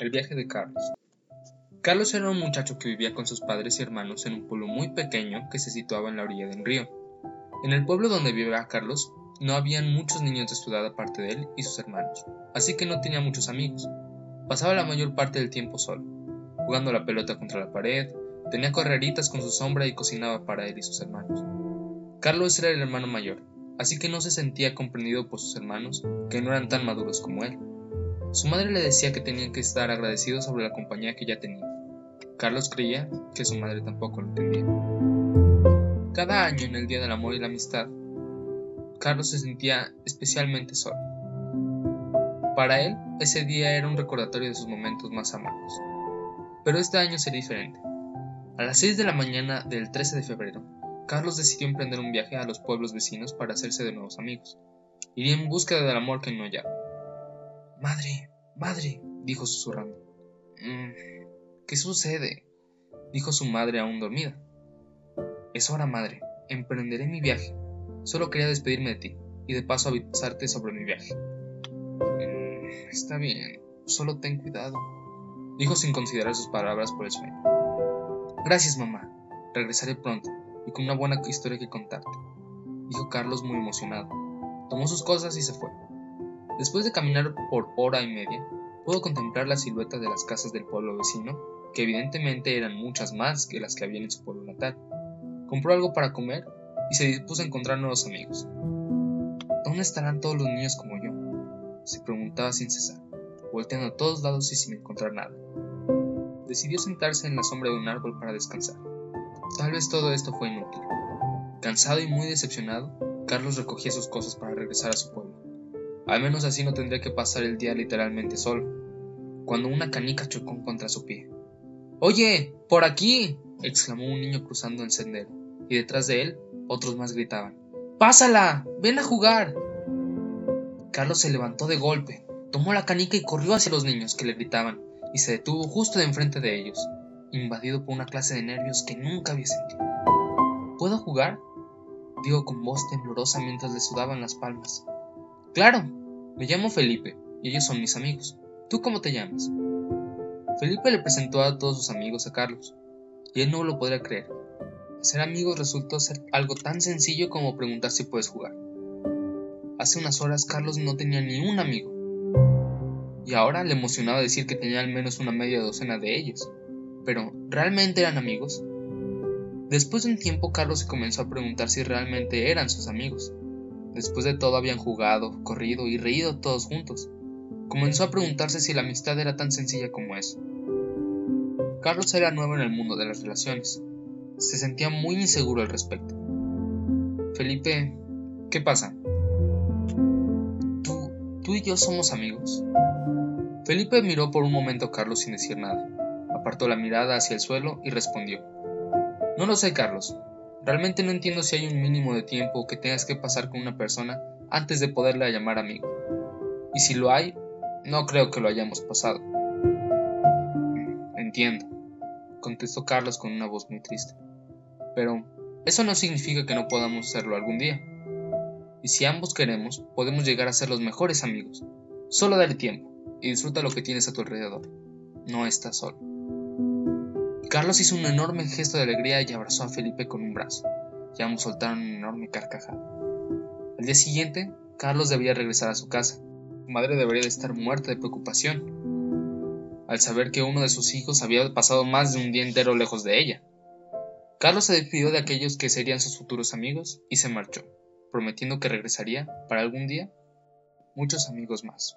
El viaje de Carlos. Carlos era un muchacho que vivía con sus padres y hermanos en un pueblo muy pequeño que se situaba en la orilla del río. En el pueblo donde vivía Carlos no habían muchos niños de su edad aparte de él y sus hermanos, así que no tenía muchos amigos. Pasaba la mayor parte del tiempo solo, jugando la pelota contra la pared, tenía correritas con su sombra y cocinaba para él y sus hermanos. Carlos era el hermano mayor, así que no se sentía comprendido por sus hermanos, que no eran tan maduros como él. Su madre le decía que tenían que estar agradecidos sobre la compañía que ya tenía. Carlos creía que su madre tampoco lo entendía. Cada año, en el Día del Amor y la Amistad, Carlos se sentía especialmente solo. Para él, ese día era un recordatorio de sus momentos más amados. Pero este año sería diferente. A las 6 de la mañana del 13 de febrero, Carlos decidió emprender un viaje a los pueblos vecinos para hacerse de nuevos amigos. Iría en búsqueda del amor que no hallaba. Madre, madre, dijo susurrando. Mm, ¿Qué sucede? dijo su madre aún dormida. Es hora, madre. Emprenderé mi viaje. Solo quería despedirme de ti y de paso avisarte sobre mi viaje. Mm, está bien, solo ten cuidado, dijo sin considerar sus palabras por el sueño. Gracias, mamá. Regresaré pronto y con una buena historia que contarte, dijo Carlos muy emocionado. Tomó sus cosas y se fue. Después de caminar por hora y media, pudo contemplar la silueta de las casas del pueblo vecino, que evidentemente eran muchas más que las que había en su pueblo natal. Compró algo para comer y se dispuso a encontrar nuevos amigos. ¿Dónde estarán todos los niños como yo? se preguntaba sin cesar, volteando a todos lados y sin encontrar nada. Decidió sentarse en la sombra de un árbol para descansar. Tal vez todo esto fue inútil. Cansado y muy decepcionado, Carlos recogía sus cosas para regresar a su pueblo. Al menos así no tendría que pasar el día literalmente solo, cuando una canica chocó contra su pie. Oye, por aquí, exclamó un niño cruzando el sendero, y detrás de él otros más gritaban. ¡Pásala! ¡Ven a jugar! Carlos se levantó de golpe, tomó la canica y corrió hacia los niños que le gritaban, y se detuvo justo de enfrente de ellos, invadido por una clase de nervios que nunca había sentido. ¿Puedo jugar? dijo con voz temblorosa mientras le sudaban las palmas. Claro, me llamo Felipe, y ellos son mis amigos. ¿Tú cómo te llamas? Felipe le presentó a todos sus amigos a Carlos, y él no lo podría creer. Ser amigos resultó ser algo tan sencillo como preguntar si puedes jugar. Hace unas horas Carlos no tenía ni un amigo, y ahora le emocionaba decir que tenía al menos una media docena de ellos. Pero, ¿realmente eran amigos? Después de un tiempo Carlos se comenzó a preguntar si realmente eran sus amigos. Después de todo habían jugado, corrido y reído todos juntos. Comenzó a preguntarse si la amistad era tan sencilla como eso. Carlos era nuevo en el mundo de las relaciones. Se sentía muy inseguro al respecto. Felipe, ¿qué pasa? ¿Tú, tú y yo somos amigos? Felipe miró por un momento a Carlos sin decir nada. Apartó la mirada hacia el suelo y respondió. No lo sé, Carlos. Realmente no entiendo si hay un mínimo de tiempo que tengas que pasar con una persona antes de poderla llamar amigo. Y si lo hay, no creo que lo hayamos pasado. Entiendo, contestó Carlos con una voz muy triste. Pero eso no significa que no podamos hacerlo algún día. Y si ambos queremos, podemos llegar a ser los mejores amigos. Solo dale tiempo y disfruta lo que tienes a tu alrededor. No estás solo. Carlos hizo un enorme gesto de alegría y abrazó a Felipe con un brazo, y ambos soltaron una enorme carcajada. Al día siguiente, Carlos debía regresar a su casa. Su madre debería de estar muerta de preocupación, al saber que uno de sus hijos había pasado más de un día entero lejos de ella. Carlos se despidió de aquellos que serían sus futuros amigos y se marchó, prometiendo que regresaría para algún día muchos amigos más.